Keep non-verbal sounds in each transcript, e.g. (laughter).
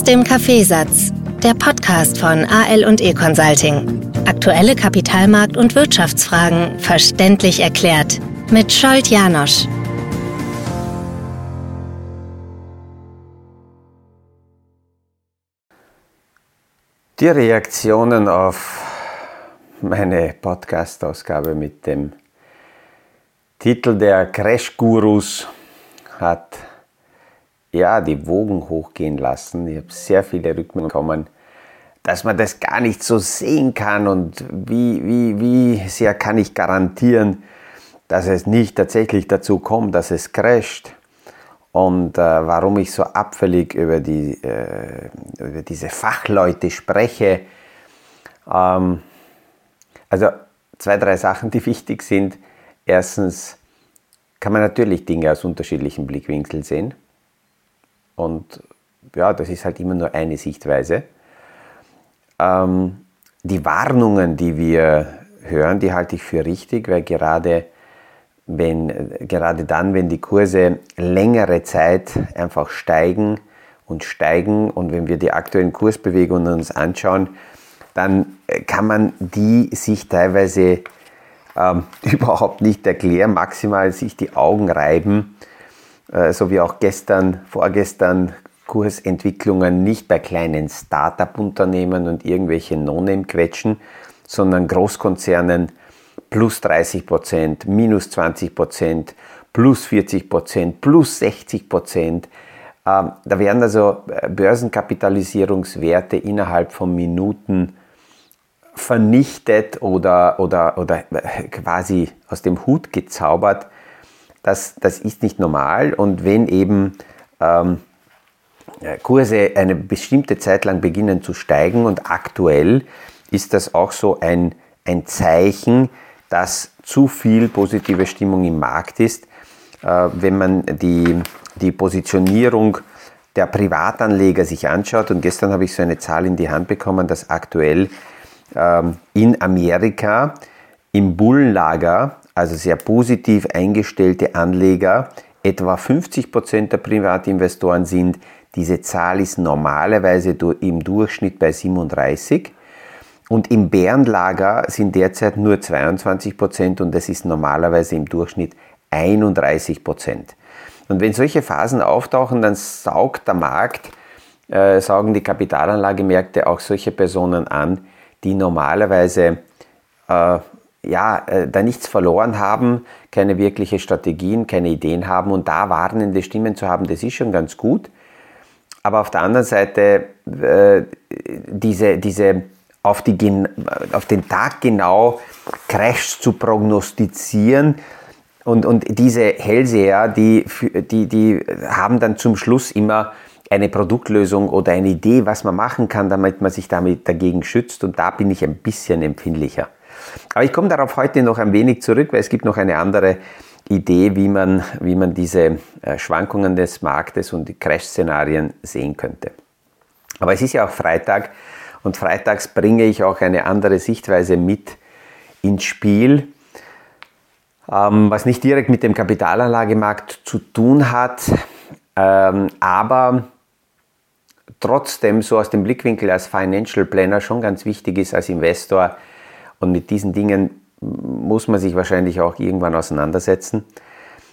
Aus dem Kaffeesatz, der Podcast von AL und E Consulting. Aktuelle Kapitalmarkt- und Wirtschaftsfragen verständlich erklärt mit Scholt Janosch. Die Reaktionen auf meine Podcast-Ausgabe mit dem Titel der Crash-Gurus hat ja die Wogen hochgehen lassen. Ich habe sehr viele Rückmeldungen bekommen, dass man das gar nicht so sehen kann und wie, wie, wie sehr kann ich garantieren, dass es nicht tatsächlich dazu kommt, dass es crasht und äh, warum ich so abfällig über, die, äh, über diese Fachleute spreche. Ähm, also zwei, drei Sachen, die wichtig sind. Erstens kann man natürlich Dinge aus unterschiedlichen Blickwinkeln sehen. Und ja, das ist halt immer nur eine Sichtweise. Ähm, die Warnungen, die wir hören, die halte ich für richtig, weil gerade, wenn, gerade dann, wenn die Kurse längere Zeit einfach steigen und steigen und wenn wir die aktuellen Kursbewegungen uns anschauen, dann kann man die sich teilweise ähm, (laughs) überhaupt nicht erklären, maximal sich die Augen reiben, äh, so wie auch gestern, vorgestern Kursentwicklungen nicht bei kleinen Start-up-Unternehmen und irgendwelche No-Name-Quetschen, sondern Großkonzernen plus 30 Prozent, minus 20 Prozent, plus 40 Prozent, plus 60 Prozent. Ähm, da werden also äh, Börsenkapitalisierungswerte innerhalb von Minuten vernichtet oder, oder, oder quasi aus dem Hut gezaubert, das, das ist nicht normal. Und wenn eben ähm, Kurse eine bestimmte Zeit lang beginnen zu steigen und aktuell ist das auch so ein, ein Zeichen, dass zu viel positive Stimmung im Markt ist. Äh, wenn man die, die Positionierung der Privatanleger sich anschaut, und gestern habe ich so eine Zahl in die Hand bekommen, dass aktuell ähm, in Amerika im Bullenlager, also sehr positiv eingestellte Anleger, etwa 50 Prozent der Privatinvestoren sind. Diese Zahl ist normalerweise im Durchschnitt bei 37. Und im Bärenlager sind derzeit nur 22 Prozent und das ist normalerweise im Durchschnitt 31 Prozent. Und wenn solche Phasen auftauchen, dann saugt der Markt, äh, saugen die Kapitalanlagemärkte auch solche Personen an, die normalerweise äh, ja, äh, da nichts verloren haben, keine wirkliche Strategien, keine Ideen haben und da warnende Stimmen zu haben, das ist schon ganz gut. Aber auf der anderen Seite äh, diese, diese auf, die, auf den Tag genau Crashs zu prognostizieren und, und diese Hellseher, die, die, die haben dann zum Schluss immer eine Produktlösung oder eine Idee, was man machen kann, damit man sich damit dagegen schützt. Und da bin ich ein bisschen empfindlicher. Aber ich komme darauf heute noch ein wenig zurück, weil es gibt noch eine andere Idee, wie man, wie man diese äh, Schwankungen des Marktes und die Crash-Szenarien sehen könnte. Aber es ist ja auch Freitag und freitags bringe ich auch eine andere Sichtweise mit ins Spiel, ähm, was nicht direkt mit dem Kapitalanlagemarkt zu tun hat, ähm, aber trotzdem so aus dem Blickwinkel als Financial Planner schon ganz wichtig ist als Investor. Und mit diesen Dingen muss man sich wahrscheinlich auch irgendwann auseinandersetzen.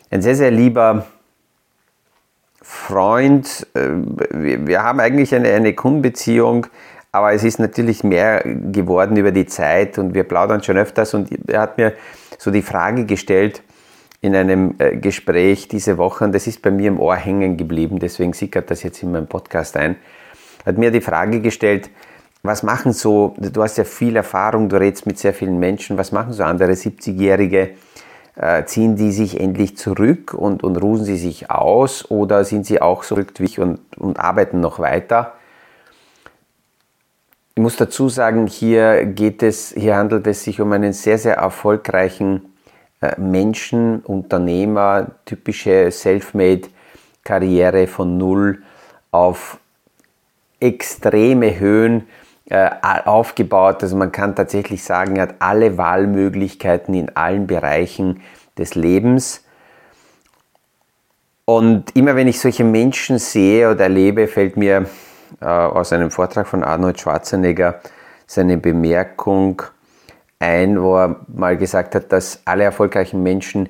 Ein sehr, sehr lieber Freund, äh, wir haben eigentlich eine, eine Kundenbeziehung, aber es ist natürlich mehr geworden über die Zeit und wir plaudern schon öfters. Und er hat mir so die Frage gestellt, in einem äh, Gespräch diese Woche, und das ist bei mir im Ohr hängen geblieben, deswegen sickert das jetzt in meinem Podcast ein, hat mir die Frage gestellt, was machen so, du hast ja viel Erfahrung, du redest mit sehr vielen Menschen, was machen so andere 70-Jährige? Äh, ziehen die sich endlich zurück und, und ruhen sie sich aus oder sind sie auch so wie ich und, und arbeiten noch weiter? Ich muss dazu sagen, hier geht es, hier handelt es sich um einen sehr, sehr erfolgreichen äh, Menschen, Unternehmer, typische Selfmade-Karriere von null auf extreme Höhen äh, aufgebaut. Also man kann tatsächlich sagen, er hat alle Wahlmöglichkeiten in allen Bereichen des Lebens. Und immer wenn ich solche Menschen sehe oder erlebe, fällt mir äh, aus einem Vortrag von Arnold Schwarzenegger seine Bemerkung ein, wo er mal gesagt hat, dass alle erfolgreichen Menschen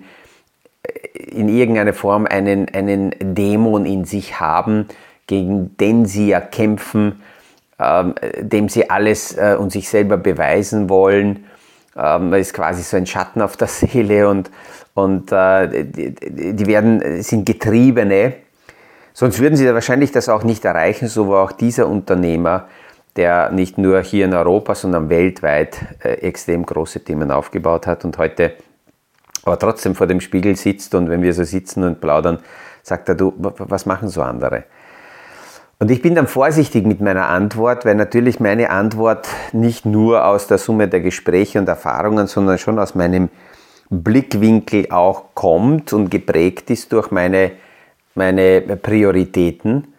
äh, in irgendeiner Form einen, einen Dämon in sich haben, gegen den sie ja kämpfen, ähm, dem sie alles äh, und sich selber beweisen wollen. Ähm, ist quasi so ein Schatten auf der (laughs) Seele und, und äh, die, die werden, sind Getriebene. Sonst würden sie wahrscheinlich das auch nicht erreichen, so war auch dieser Unternehmer, der nicht nur hier in Europa, sondern weltweit äh, extrem große Themen aufgebaut hat und heute aber trotzdem vor dem Spiegel sitzt und wenn wir so sitzen und plaudern, sagt er, du, was machen so andere? Und ich bin dann vorsichtig mit meiner Antwort, weil natürlich meine Antwort nicht nur aus der Summe der Gespräche und Erfahrungen, sondern schon aus meinem Blickwinkel auch kommt und geprägt ist durch meine, meine Prioritäten.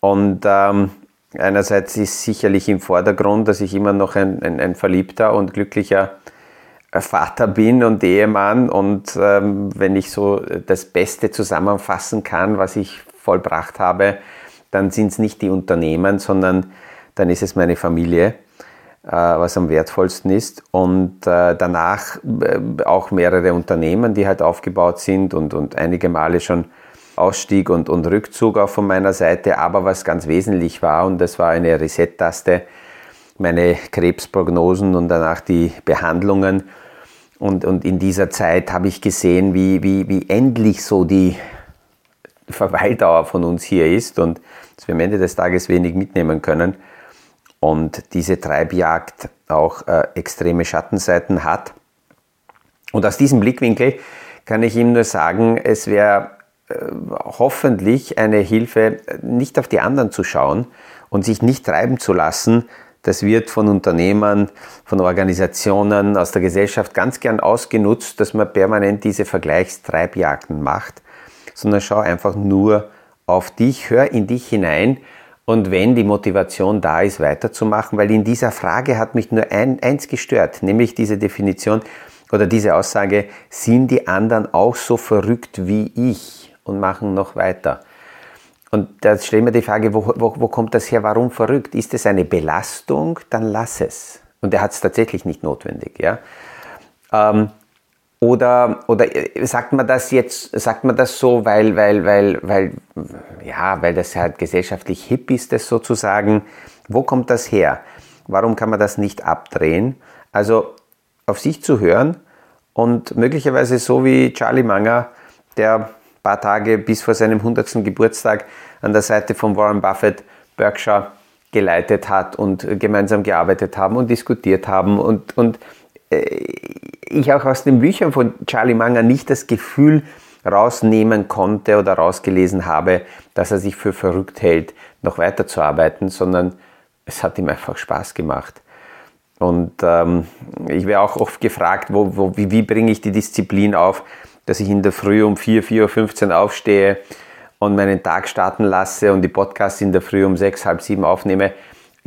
Und ähm, einerseits ist sicherlich im Vordergrund, dass ich immer noch ein, ein, ein verliebter und glücklicher Vater bin und Ehemann. Und ähm, wenn ich so das Beste zusammenfassen kann, was ich vollbracht habe, dann sind es nicht die Unternehmen, sondern dann ist es meine Familie, äh, was am wertvollsten ist. Und äh, danach äh, auch mehrere Unternehmen, die halt aufgebaut sind und, und einige Male schon Ausstieg und, und Rückzug auch von meiner Seite. Aber was ganz wesentlich war, und das war eine Reset-Taste, meine Krebsprognosen und danach die Behandlungen. Und, und in dieser Zeit habe ich gesehen, wie, wie, wie endlich so die Verweildauer von uns hier ist und dass wir am Ende des Tages wenig mitnehmen können und diese Treibjagd auch äh, extreme Schattenseiten hat. Und aus diesem Blickwinkel kann ich ihm nur sagen, es wäre äh, hoffentlich eine Hilfe, nicht auf die anderen zu schauen und sich nicht treiben zu lassen. Das wird von Unternehmern, von Organisationen aus der Gesellschaft ganz gern ausgenutzt, dass man permanent diese Vergleichstreibjagden macht sondern schau einfach nur auf dich, hör in dich hinein und wenn die Motivation da ist, weiterzumachen, weil in dieser Frage hat mich nur ein, eins gestört, nämlich diese Definition oder diese Aussage, sind die anderen auch so verrückt wie ich und machen noch weiter? Und da stellen wir die Frage, wo, wo, wo kommt das her? Warum verrückt? Ist es eine Belastung? Dann lass es. Und er hat es tatsächlich nicht notwendig. Ja? Ähm, oder, oder sagt man das jetzt, sagt man das so, weil, weil, weil, weil, ja, weil das halt gesellschaftlich hip ist, das sozusagen. Wo kommt das her? Warum kann man das nicht abdrehen? Also auf sich zu hören und möglicherweise so wie Charlie Munger, der ein paar Tage bis vor seinem 100. Geburtstag an der Seite von Warren Buffett Berkshire geleitet hat und gemeinsam gearbeitet haben und diskutiert haben und, und äh, ich auch aus den Büchern von Charlie Munger nicht das Gefühl rausnehmen konnte oder rausgelesen habe, dass er sich für verrückt hält, noch weiterzuarbeiten, sondern es hat ihm einfach Spaß gemacht. Und ähm, ich werde auch oft gefragt, wo, wo, wie, wie bringe ich die Disziplin auf, dass ich in der Früh um 4, 4.15 Uhr aufstehe und meinen Tag starten lasse und die Podcasts in der Früh um 6, halb 7 aufnehme.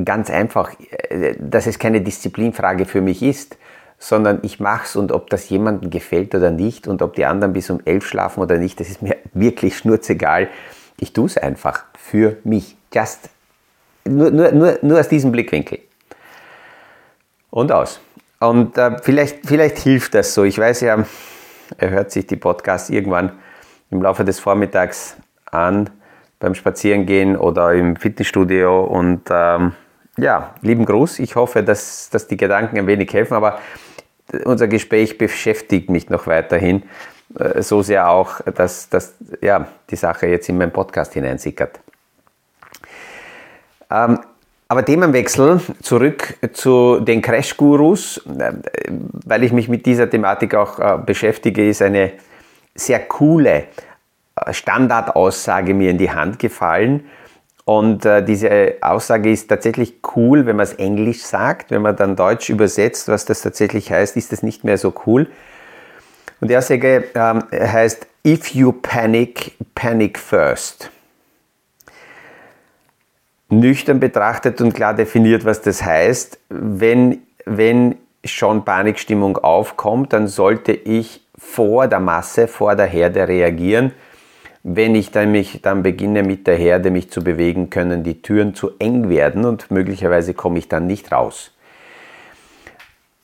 Ganz einfach, äh, dass es keine Disziplinfrage für mich ist, sondern ich mache es und ob das jemandem gefällt oder nicht und ob die anderen bis um elf schlafen oder nicht, das ist mir (laughs) wirklich schnurzegal. Ich tue es einfach für mich. Just nur, nur, nur, nur aus diesem Blickwinkel. Und aus. Und äh, vielleicht, vielleicht hilft das so. Ich weiß ja, er hört sich die Podcasts irgendwann im Laufe des Vormittags an, beim Spazierengehen oder im Fitnessstudio. Und ähm, ja, lieben Gruß. Ich hoffe, dass, dass die Gedanken ein wenig helfen. Aber unser Gespräch beschäftigt mich noch weiterhin. Äh, so sehr auch, dass, dass ja, die Sache jetzt in meinen Podcast hineinsickert. Ähm, aber Themenwechsel zurück zu den Crash-Gurus, äh, weil ich mich mit dieser Thematik auch äh, beschäftige, ist eine sehr coole Standardaussage mir in die Hand gefallen und äh, diese Aussage ist tatsächlich cool, wenn man es Englisch sagt. Wenn man dann Deutsch übersetzt, was das tatsächlich heißt, ist das nicht mehr so cool. Und die Aussage ähm, heißt, if you panic, panic first. Nüchtern betrachtet und klar definiert, was das heißt. Wenn, wenn schon Panikstimmung aufkommt, dann sollte ich vor der Masse, vor der Herde reagieren wenn ich dann, mich, dann beginne mit der Herde mich zu bewegen, können die Türen zu eng werden und möglicherweise komme ich dann nicht raus.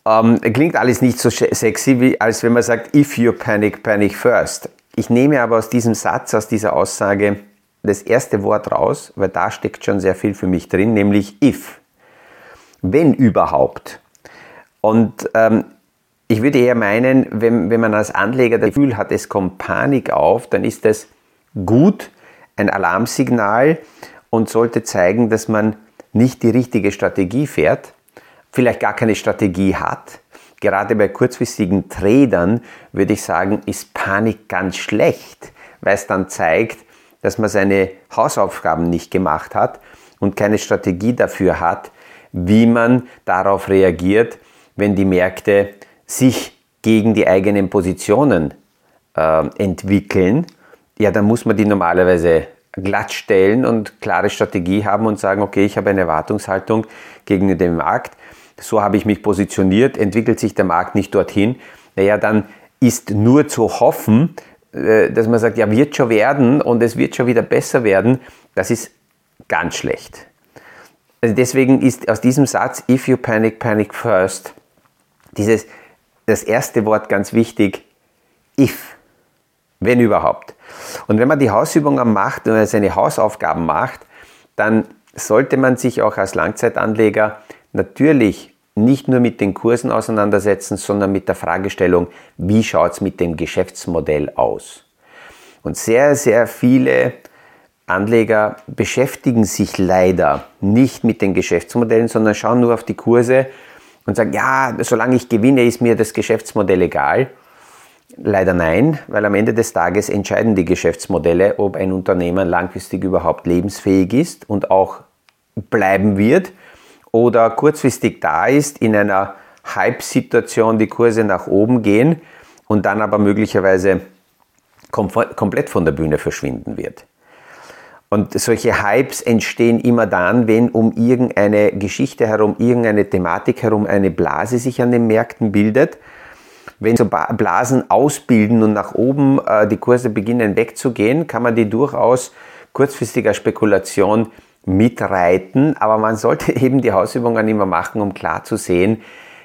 Ähm, klingt alles nicht so sexy, wie, als wenn man sagt, if you panic, panic first. Ich nehme aber aus diesem Satz, aus dieser Aussage das erste Wort raus, weil da steckt schon sehr viel für mich drin, nämlich if. Wenn überhaupt. Und ähm, ich würde eher meinen, wenn, wenn man als Anleger das Gefühl hat, es kommt Panik auf, dann ist das gut, ein Alarmsignal und sollte zeigen, dass man nicht die richtige Strategie fährt, vielleicht gar keine Strategie hat. Gerade bei kurzfristigen Tradern würde ich sagen, ist Panik ganz schlecht, weil es dann zeigt, dass man seine Hausaufgaben nicht gemacht hat und keine Strategie dafür hat, wie man darauf reagiert, wenn die Märkte sich gegen die eigenen Positionen äh, entwickeln ja, dann muss man die normalerweise glatt stellen und klare Strategie haben und sagen, okay, ich habe eine Erwartungshaltung gegen den Markt, so habe ich mich positioniert, entwickelt sich der Markt nicht dorthin, naja, dann ist nur zu hoffen, äh, dass man sagt, ja, wird schon werden und es wird schon wieder besser werden, das ist ganz schlecht. Also deswegen ist aus diesem Satz, if you panic, panic first, dieses, das erste Wort ganz wichtig, if wenn überhaupt. Und wenn man die Hausübungen macht oder seine Hausaufgaben macht, dann sollte man sich auch als Langzeitanleger natürlich nicht nur mit den Kursen auseinandersetzen, sondern mit der Fragestellung, wie schaut es mit dem Geschäftsmodell aus? Und sehr, sehr viele Anleger beschäftigen sich leider nicht mit den Geschäftsmodellen, sondern schauen nur auf die Kurse und sagen, ja, solange ich gewinne, ist mir das Geschäftsmodell egal. Leider nein, weil am Ende des Tages entscheiden die Geschäftsmodelle, ob ein Unternehmen langfristig überhaupt lebensfähig ist und auch bleiben wird oder kurzfristig da ist, in einer Hype-Situation die Kurse nach oben gehen und dann aber möglicherweise komplett von der Bühne verschwinden wird. Und solche Hypes entstehen immer dann, wenn um irgendeine Geschichte herum, irgendeine Thematik herum eine Blase sich an den Märkten bildet wenn so Blasen ausbilden und nach oben äh, die Kurse beginnen wegzugehen, kann man die durchaus kurzfristiger Spekulation mitreiten, aber man sollte (laughs) eben die Hausübungen immer machen, um klar zu sehen,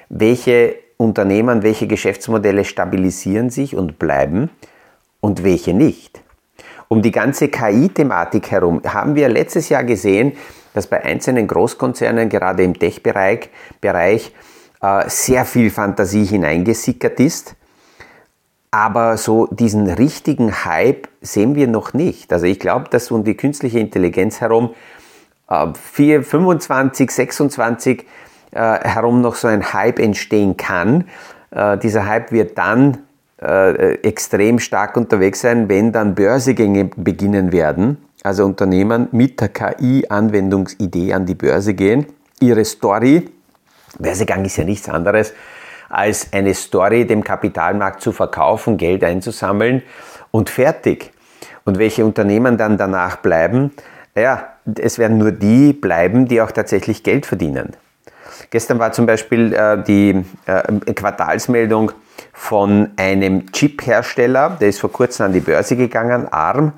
welche Unternehmen, welche Geschäftsmodelle stabilisieren sich und bleiben und welche nicht. Um die ganze KI-Thematik herum haben wir letztes Jahr gesehen, dass bei einzelnen Großkonzernen, gerade im Tech-Bereich, Bereich, sehr viel Fantasie hineingesickert ist. Aber so diesen richtigen Hype sehen wir noch nicht. Also ich glaube, dass um die künstliche Intelligenz herum, äh, 4, 25, 26 äh, herum noch so ein Hype entstehen kann. Äh, dieser Hype wird dann äh, extrem stark unterwegs sein, wenn dann Börsegänge beginnen werden. Also Unternehmen mit der KI-Anwendungsidee an die Börse gehen, ihre Story Börsegang ist ja nichts anderes als eine Story dem Kapitalmarkt zu verkaufen, Geld einzusammeln und fertig. Und welche Unternehmen dann danach bleiben? Ja, es werden nur die bleiben, die auch tatsächlich Geld verdienen. Gestern war zum Beispiel äh, die äh, Quartalsmeldung von einem Chip-Hersteller, der ist vor kurzem an die Börse gegangen, ARM.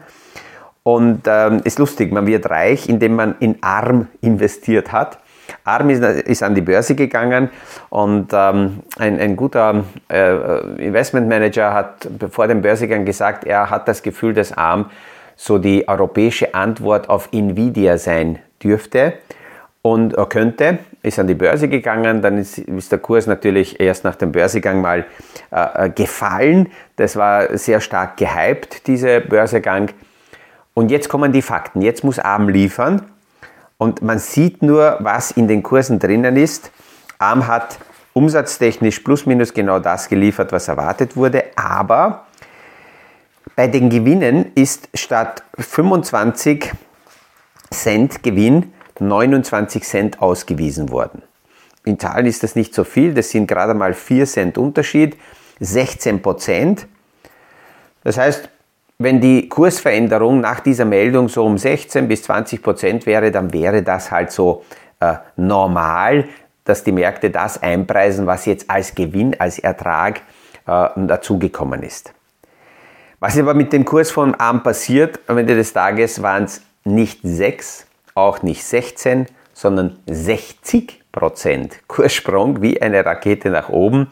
Und ähm, ist lustig, man wird reich, indem man in ARM investiert hat. ARM ist, ist, an die Börse gegangen und ähm, ein, ein, guter äh, Investmentmanager hat vor dem Börsegang gesagt, er hat das Gefühl, dass ARM so die europäische Antwort auf Nvidia sein dürfte und er könnte, ist an die Börse gegangen, dann ist, ist der Kurs natürlich erst nach dem Börsegang mal äh, äh gefallen. Das war sehr stark gehypt, dieser Börsegang. Und jetzt kommen die Fakten. Jetzt muss ARM liefern und man sieht nur, was in den Kursen drinnen ist. ARM hat umsatztechnisch plus minus genau das geliefert, was erwartet wurde, aber bei den Gewinnen ist statt 25 Cent Gewinn 29 Cent ausgewiesen worden. In Zahlen ist das nicht so viel, das sind gerade mal 4 Cent Unterschied, 16 Prozent. Das heißt, wenn die Kursveränderung nach dieser Meldung so um 16 bis 20 Prozent wäre, dann wäre das halt so äh, normal, dass die Märkte das einpreisen, was jetzt als Gewinn, als Ertrag äh, dazugekommen ist. Was aber mit dem Kurs von ARM passiert, am Ende des Tages waren es nicht 6, auch nicht 16, sondern 60 Prozent. Kurssprung wie eine Rakete nach oben.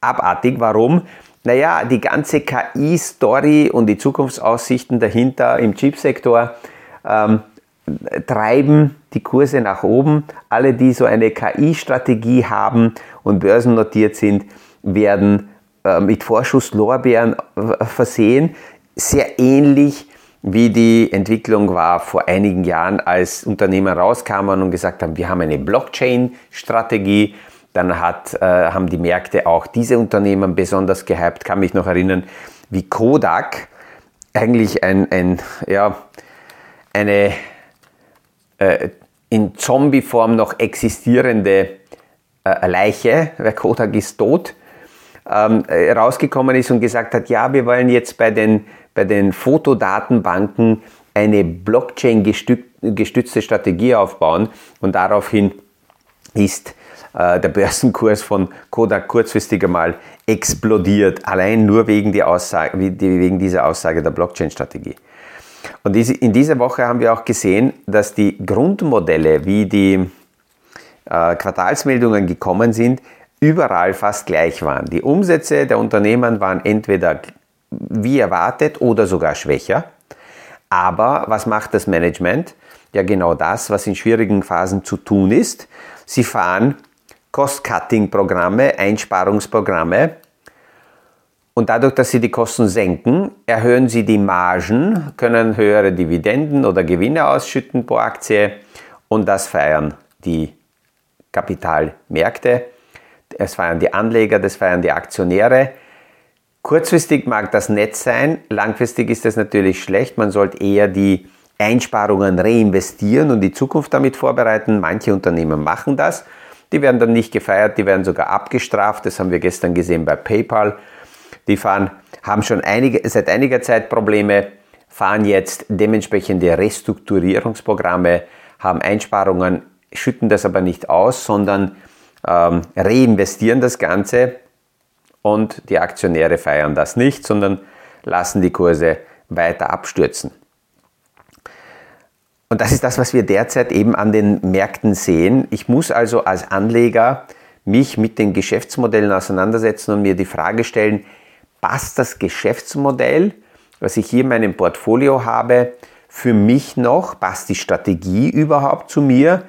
Abartig. Warum? Naja, die ganze KI-Story und die Zukunftsaussichten dahinter im Chipsektor ähm, treiben die Kurse nach oben. Alle, die so eine KI-Strategie haben und börsennotiert sind, werden äh, mit Vorschusslorbeeren äh, versehen. Sehr ähnlich wie die Entwicklung war vor einigen Jahren, als Unternehmer rauskamen und gesagt haben, wir haben eine Blockchain-Strategie. Dann hat, äh, haben die Märkte auch diese Unternehmen besonders gehypt. Kann mich noch erinnern, wie Kodak eigentlich ein, ein ja, eine äh, in Zombie-Form noch existierende äh, Leiche, weil Kodak ist tot, ähm, äh, rausgekommen ist und gesagt hat, ja, wir wollen jetzt bei den, bei den Fotodatenbanken eine Blockchain-gestützte Strategie aufbauen und daraufhin ist der Börsenkurs von Kodak kurzfristig einmal explodiert, allein nur wegen, die Aussage, wegen dieser Aussage der Blockchain-Strategie. Und in dieser Woche haben wir auch gesehen, dass die Grundmodelle, wie die äh, Quartalsmeldungen gekommen sind, überall fast gleich waren. Die Umsätze der Unternehmen waren entweder wie erwartet oder sogar schwächer. Aber was macht das Management? Ja, genau das, was in schwierigen Phasen zu tun ist. Sie fahren Cost-Cutting-Programme, Einsparungsprogramme. Und dadurch, dass sie die Kosten senken, erhöhen sie die Margen, können höhere Dividenden oder Gewinne ausschütten pro Aktie. Und das feiern die Kapitalmärkte es feiern die Anleger, das feiern die Aktionäre. Kurzfristig mag das nett sein, langfristig ist das natürlich schlecht. Man sollte eher die Einsparungen reinvestieren und die Zukunft damit vorbereiten. Manche Unternehmen machen das. Die werden dann nicht gefeiert, die werden sogar abgestraft. Das haben wir gestern gesehen bei PayPal. Die fahren, haben schon einige, seit einiger Zeit Probleme, fahren jetzt dementsprechende Restrukturierungsprogramme, haben Einsparungen, schütten das aber nicht aus, sondern ähm, reinvestieren das Ganze und die Aktionäre feiern das nicht, sondern lassen die Kurse weiter abstürzen. Und das ist das, was wir derzeit eben an den Märkten sehen. Ich muss also als Anleger mich mit den Geschäftsmodellen auseinandersetzen und mir die Frage stellen, passt das Geschäftsmodell, was ich hier in meinem Portfolio habe, für mich noch? Passt die Strategie überhaupt zu mir?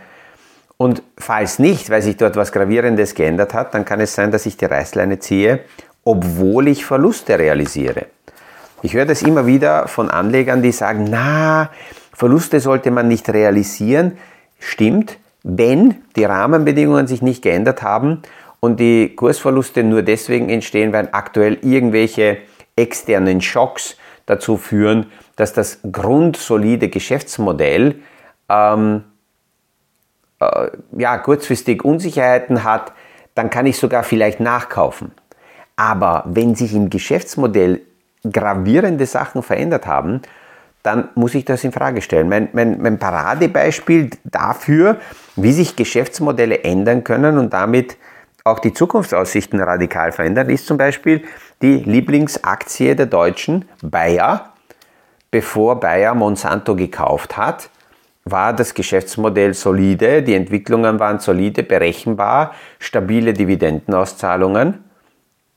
Und falls nicht, weil sich dort was Gravierendes geändert hat, dann kann es sein, dass ich die Reißleine ziehe, obwohl ich Verluste realisiere. Ich höre das immer wieder von Anlegern, die sagen, na, Verluste sollte man nicht realisieren. Stimmt, wenn die Rahmenbedingungen sich nicht geändert haben und die Kursverluste nur deswegen entstehen, weil aktuell irgendwelche externen Schocks dazu führen, dass das grundsolide Geschäftsmodell ähm, äh, ja, kurzfristig Unsicherheiten hat, dann kann ich sogar vielleicht nachkaufen. Aber wenn sich im Geschäftsmodell gravierende Sachen verändert haben, dann muss ich das in Frage stellen. Mein, mein, mein Paradebeispiel dafür, wie sich Geschäftsmodelle ändern können und damit auch die Zukunftsaussichten radikal verändern, ist zum Beispiel die Lieblingsaktie der Deutschen, Bayer. Bevor Bayer Monsanto gekauft hat, war das Geschäftsmodell solide, die Entwicklungen waren solide, berechenbar, stabile Dividendenauszahlungen.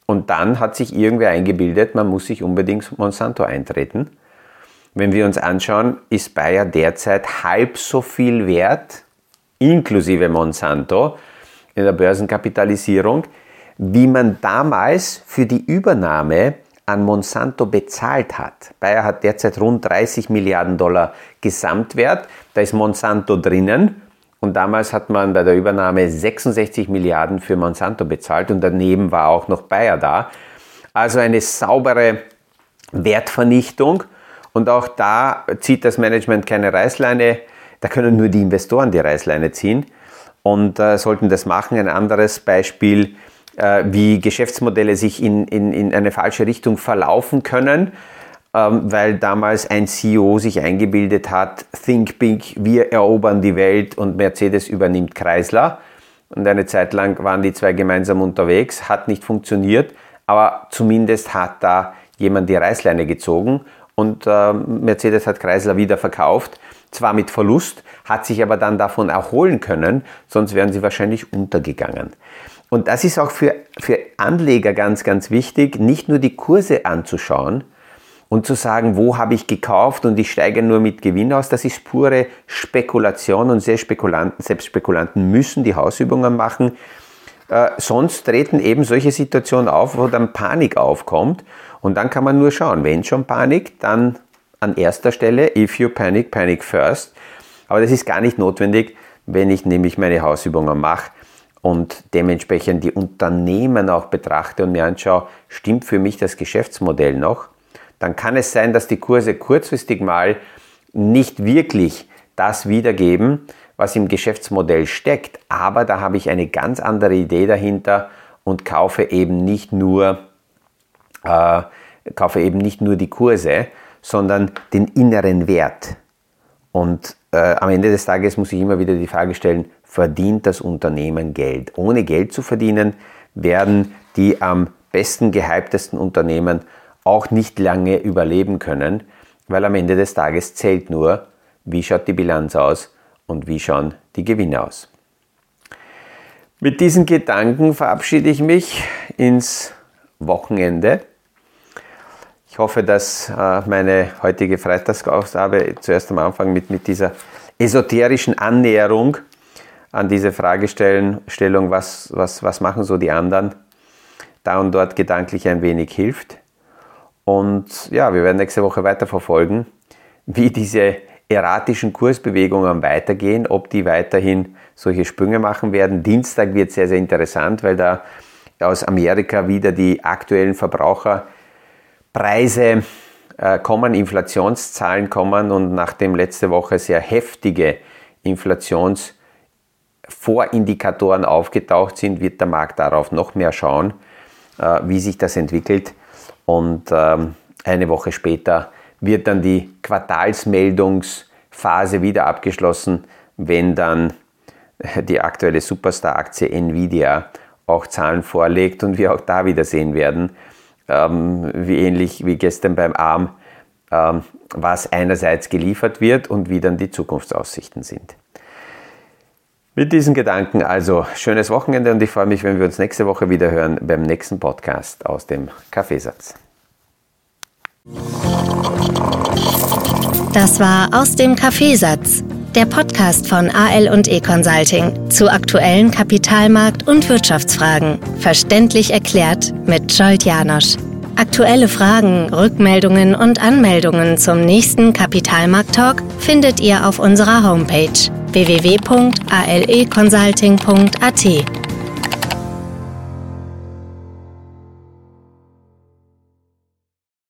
Und dann hat sich irgendwer eingebildet, man muss sich unbedingt Monsanto eintreten. Wenn wir uns anschauen, ist Bayer derzeit halb so viel wert, inklusive Monsanto, in der Börsenkapitalisierung, wie man damals für die Übernahme an Monsanto bezahlt hat. Bayer hat derzeit rund 30 Milliarden Dollar Gesamtwert. Da ist Monsanto drinnen. Und damals hat man bei der Übernahme 66 Milliarden für Monsanto bezahlt und daneben war auch noch Bayer da. Also eine saubere Wertvernichtung. Und auch da zieht das Management keine Reißleine. Da können nur die Investoren die Reißleine ziehen und äh, sollten das machen. Ein anderes Beispiel äh, wie Geschäftsmodelle sich in, in, in eine falsche Richtung verlaufen können, ähm, weil damals ein CEO sich eingebildet hat, Think Big, wir erobern die Welt und Mercedes übernimmt Chrysler. Und eine Zeit lang waren die zwei gemeinsam unterwegs, hat nicht funktioniert, aber zumindest hat da jemand die Reißleine gezogen und äh, Mercedes hat Chrysler wieder verkauft, zwar mit Verlust, hat sich aber dann davon erholen können, sonst wären sie wahrscheinlich untergegangen. Und das ist auch für, für Anleger ganz, ganz wichtig, nicht nur die Kurse anzuschauen und zu sagen, wo habe ich gekauft und ich steige nur mit Gewinn aus. Das ist pure Spekulation und sehr Spekulanten, selbst Spekulanten müssen die Hausübungen machen. Äh, sonst treten eben solche Situationen auf, wo dann Panik aufkommt. Und dann kann man nur schauen, wenn schon Panik, dann an erster Stelle, if you panic, panic first. Aber das ist gar nicht notwendig, wenn ich nämlich meine Hausübungen mache und dementsprechend die Unternehmen auch betrachte und mir anschaue, stimmt für mich das Geschäftsmodell noch, dann kann es sein, dass die Kurse kurzfristig mal nicht wirklich das wiedergeben, was im Geschäftsmodell steckt. Aber da habe ich eine ganz andere Idee dahinter und kaufe eben nicht nur, äh, kaufe eben nicht nur die Kurse, sondern den inneren Wert. Und äh, am Ende des Tages muss ich immer wieder die Frage stellen, verdient das Unternehmen Geld? Ohne Geld zu verdienen, werden die am besten gehyptesten Unternehmen auch nicht lange überleben können, weil am Ende des Tages zählt nur, wie schaut die Bilanz aus und wie schauen die Gewinne aus. Mit diesen Gedanken verabschiede ich mich ins Wochenende. Ich hoffe, dass äh, meine heutige Freitagsausgabe zuerst am Anfang mit, mit dieser esoterischen Annäherung an diese Fragestellung, was, was, was machen so die anderen, da und dort gedanklich ein wenig hilft. Und ja, wir werden nächste Woche weiterverfolgen, wie diese erratischen Kursbewegungen weitergehen, ob die weiterhin solche Sprünge machen werden. Dienstag wird sehr, sehr interessant, weil da aus Amerika wieder die aktuellen Verbraucher Preise äh, kommen, Inflationszahlen kommen und nachdem letzte Woche sehr heftige Inflationsvorindikatoren aufgetaucht sind, wird der Markt darauf noch mehr schauen, äh, wie sich das entwickelt. Und ähm, eine Woche später wird dann die Quartalsmeldungsphase wieder abgeschlossen, wenn dann die aktuelle Superstar-Aktie Nvidia auch Zahlen vorlegt und wir auch da wieder sehen werden, ähm, wie ähnlich wie gestern beim Arm, ähm, was einerseits geliefert wird und wie dann die Zukunftsaussichten sind. Mit diesen Gedanken also schönes Wochenende und ich freue mich, wenn wir uns nächste Woche wieder hören beim nächsten Podcast aus dem Kaffeesatz. Das war aus dem Kaffeesatz der Podcast von AL und E Consulting zu aktuellen Kapitalmarkt- und Wirtschaftsfragen. Verständlich erklärt mit Scholt Janosch. Aktuelle Fragen, Rückmeldungen und Anmeldungen zum nächsten Kapitalmarkt-Talk findet ihr auf unserer Homepage www.aleconsulting.at.